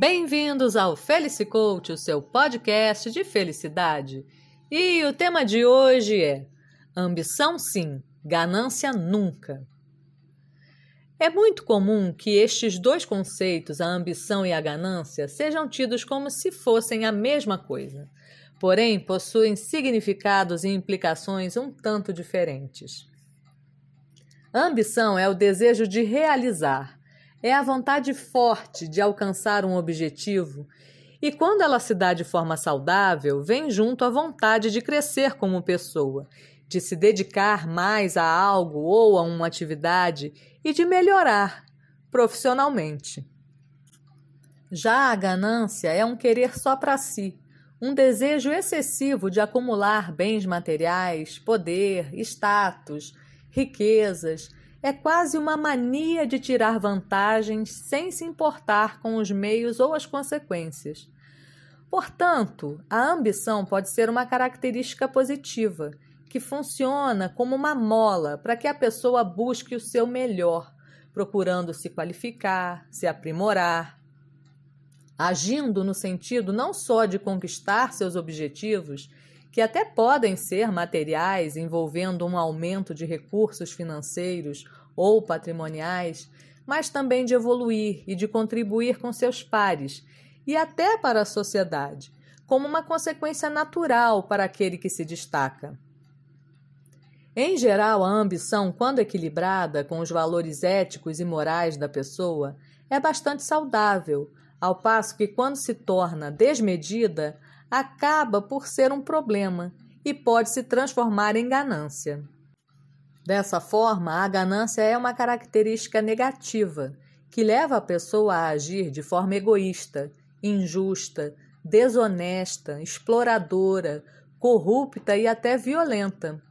Bem-vindos ao Felicicoach, o seu podcast de felicidade. E o tema de hoje é Ambição sim, ganância nunca. É muito comum que estes dois conceitos, a ambição e a ganância, sejam tidos como se fossem a mesma coisa, porém possuem significados e implicações um tanto diferentes. A ambição é o desejo de realizar, é a vontade forte de alcançar um objetivo, e quando ela se dá de forma saudável, vem junto a vontade de crescer como pessoa, de se dedicar mais a algo ou a uma atividade e de melhorar profissionalmente. Já a ganância é um querer só para si, um desejo excessivo de acumular bens materiais, poder, status, riquezas é quase uma mania de tirar vantagens sem se importar com os meios ou as consequências. Portanto, a ambição pode ser uma característica positiva, que funciona como uma mola para que a pessoa busque o seu melhor, procurando se qualificar, se aprimorar, agindo no sentido não só de conquistar seus objetivos, que até podem ser materiais envolvendo um aumento de recursos financeiros ou patrimoniais, mas também de evoluir e de contribuir com seus pares e até para a sociedade, como uma consequência natural para aquele que se destaca. Em geral, a ambição, quando equilibrada com os valores éticos e morais da pessoa, é bastante saudável, ao passo que, quando se torna desmedida, acaba por ser um problema e pode se transformar em ganância. Dessa forma, a ganância é uma característica negativa que leva a pessoa a agir de forma egoísta, injusta, desonesta, exploradora, corrupta e até violenta,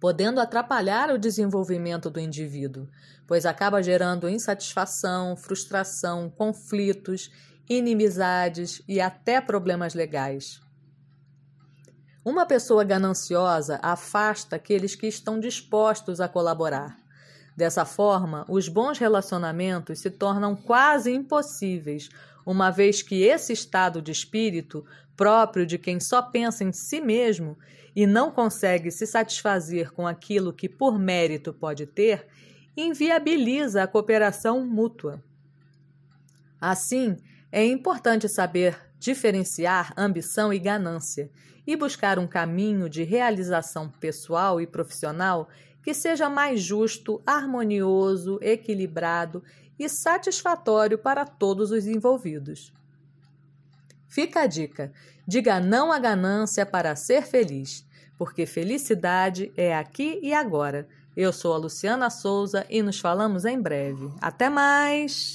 podendo atrapalhar o desenvolvimento do indivíduo, pois acaba gerando insatisfação, frustração, conflitos, inimizades e até problemas legais. Uma pessoa gananciosa afasta aqueles que estão dispostos a colaborar. Dessa forma, os bons relacionamentos se tornam quase impossíveis, uma vez que esse estado de espírito, próprio de quem só pensa em si mesmo e não consegue se satisfazer com aquilo que por mérito pode ter, inviabiliza a cooperação mútua. Assim, é importante saber diferenciar ambição e ganância e buscar um caminho de realização pessoal e profissional que seja mais justo, harmonioso, equilibrado e satisfatório para todos os envolvidos. Fica a dica: diga não à ganância para ser feliz, porque felicidade é aqui e agora. Eu sou a Luciana Souza e nos falamos em breve. Até mais!